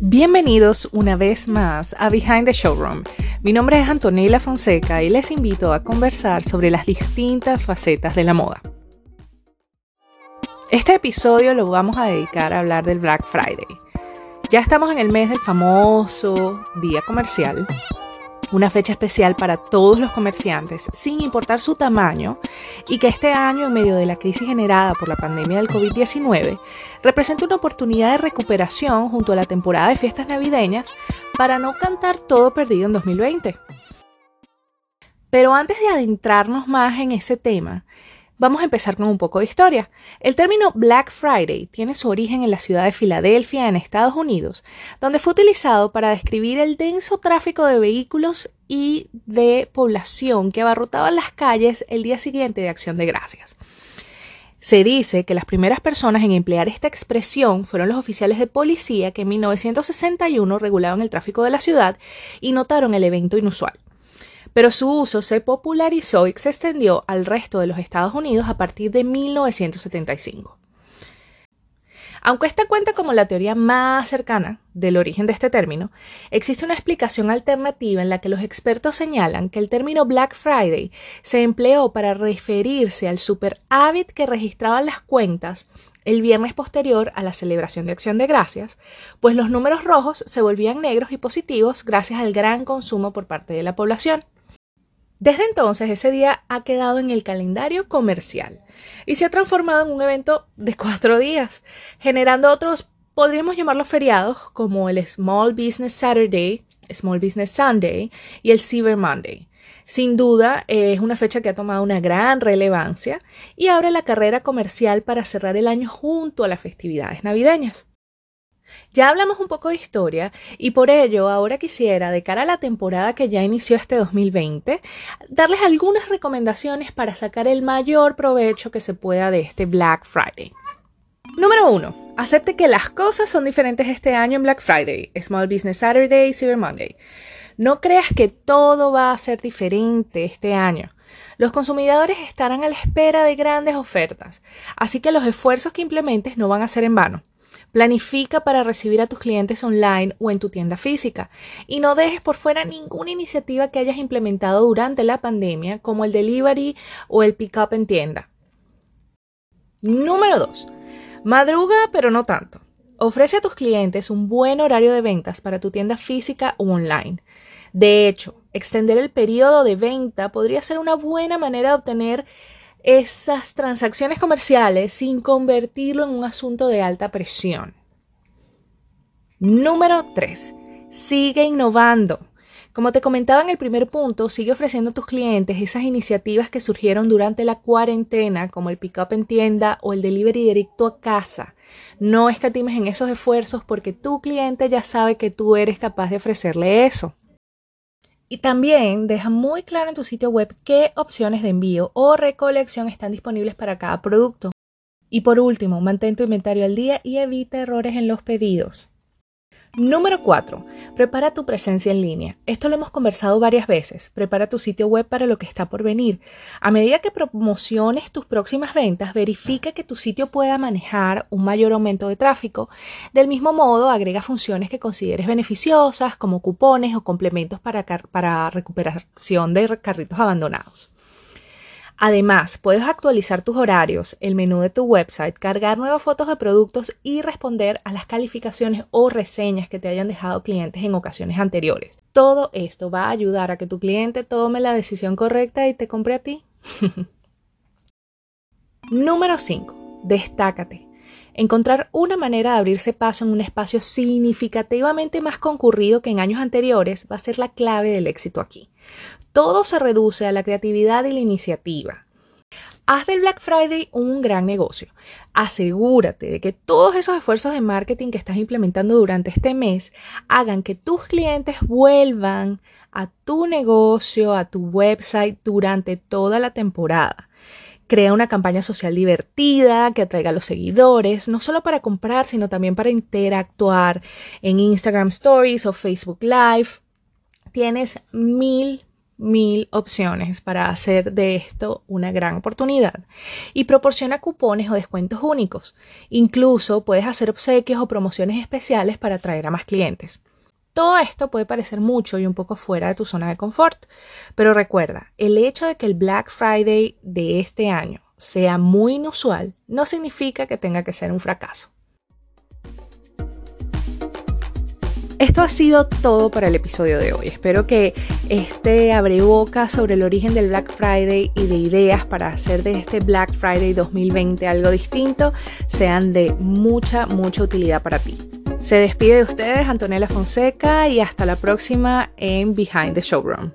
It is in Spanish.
Bienvenidos una vez más a Behind the Showroom. Mi nombre es Antonella Fonseca y les invito a conversar sobre las distintas facetas de la moda. Este episodio lo vamos a dedicar a hablar del Black Friday. Ya estamos en el mes del famoso día comercial una fecha especial para todos los comerciantes, sin importar su tamaño, y que este año, en medio de la crisis generada por la pandemia del COVID-19, representa una oportunidad de recuperación junto a la temporada de fiestas navideñas para no cantar todo perdido en 2020. Pero antes de adentrarnos más en ese tema, Vamos a empezar con un poco de historia. El término Black Friday tiene su origen en la ciudad de Filadelfia, en Estados Unidos, donde fue utilizado para describir el denso tráfico de vehículos y de población que abarrotaban las calles el día siguiente de Acción de Gracias. Se dice que las primeras personas en emplear esta expresión fueron los oficiales de policía que en 1961 regulaban el tráfico de la ciudad y notaron el evento inusual pero su uso se popularizó y se extendió al resto de los Estados Unidos a partir de 1975. Aunque esta cuenta como la teoría más cercana del origen de este término, existe una explicación alternativa en la que los expertos señalan que el término Black Friday se empleó para referirse al superávit que registraban las cuentas el viernes posterior a la celebración de Acción de Gracias, pues los números rojos se volvían negros y positivos gracias al gran consumo por parte de la población. Desde entonces ese día ha quedado en el calendario comercial y se ha transformado en un evento de cuatro días, generando otros, podríamos llamarlos feriados, como el Small Business Saturday, Small Business Sunday y el Cyber Monday. Sin duda es una fecha que ha tomado una gran relevancia y abre la carrera comercial para cerrar el año junto a las festividades navideñas. Ya hablamos un poco de historia y por ello ahora quisiera, de cara a la temporada que ya inició este 2020, darles algunas recomendaciones para sacar el mayor provecho que se pueda de este Black Friday. Número 1. Acepte que las cosas son diferentes este año en Black Friday, Small Business Saturday y Cyber Monday. No creas que todo va a ser diferente este año. Los consumidores estarán a la espera de grandes ofertas, así que los esfuerzos que implementes no van a ser en vano. Planifica para recibir a tus clientes online o en tu tienda física y no dejes por fuera ninguna iniciativa que hayas implementado durante la pandemia como el delivery o el pick-up en tienda. Número 2. Madruga pero no tanto. Ofrece a tus clientes un buen horario de ventas para tu tienda física o online. De hecho, extender el periodo de venta podría ser una buena manera de obtener esas transacciones comerciales sin convertirlo en un asunto de alta presión. Número 3. Sigue innovando. Como te comentaba en el primer punto, sigue ofreciendo a tus clientes esas iniciativas que surgieron durante la cuarentena, como el pick-up en tienda o el delivery directo a casa. No escatimes en esos esfuerzos porque tu cliente ya sabe que tú eres capaz de ofrecerle eso. Y también deja muy claro en tu sitio web qué opciones de envío o recolección están disponibles para cada producto. Y por último, mantén tu inventario al día y evita errores en los pedidos. Número 4. Prepara tu presencia en línea. Esto lo hemos conversado varias veces. Prepara tu sitio web para lo que está por venir. A medida que promociones tus próximas ventas, verifica que tu sitio pueda manejar un mayor aumento de tráfico. Del mismo modo, agrega funciones que consideres beneficiosas, como cupones o complementos para, para recuperación de carritos abandonados. Además, puedes actualizar tus horarios, el menú de tu website, cargar nuevas fotos de productos y responder a las calificaciones o reseñas que te hayan dejado clientes en ocasiones anteriores. Todo esto va a ayudar a que tu cliente tome la decisión correcta y te compre a ti. Número 5. Destácate. Encontrar una manera de abrirse paso en un espacio significativamente más concurrido que en años anteriores va a ser la clave del éxito aquí. Todo se reduce a la creatividad y la iniciativa. Haz del Black Friday un gran negocio. Asegúrate de que todos esos esfuerzos de marketing que estás implementando durante este mes hagan que tus clientes vuelvan a tu negocio, a tu website durante toda la temporada. Crea una campaña social divertida que atraiga a los seguidores, no solo para comprar, sino también para interactuar en Instagram Stories o Facebook Live. Tienes mil mil opciones para hacer de esto una gran oportunidad y proporciona cupones o descuentos únicos. Incluso puedes hacer obsequios o promociones especiales para atraer a más clientes. Todo esto puede parecer mucho y un poco fuera de tu zona de confort, pero recuerda, el hecho de que el Black Friday de este año sea muy inusual no significa que tenga que ser un fracaso. Esto ha sido todo para el episodio de hoy. Espero que este boca sobre el origen del Black Friday y de ideas para hacer de este Black Friday 2020 algo distinto sean de mucha, mucha utilidad para ti. Se despide de ustedes Antonella Fonseca y hasta la próxima en Behind the Showroom.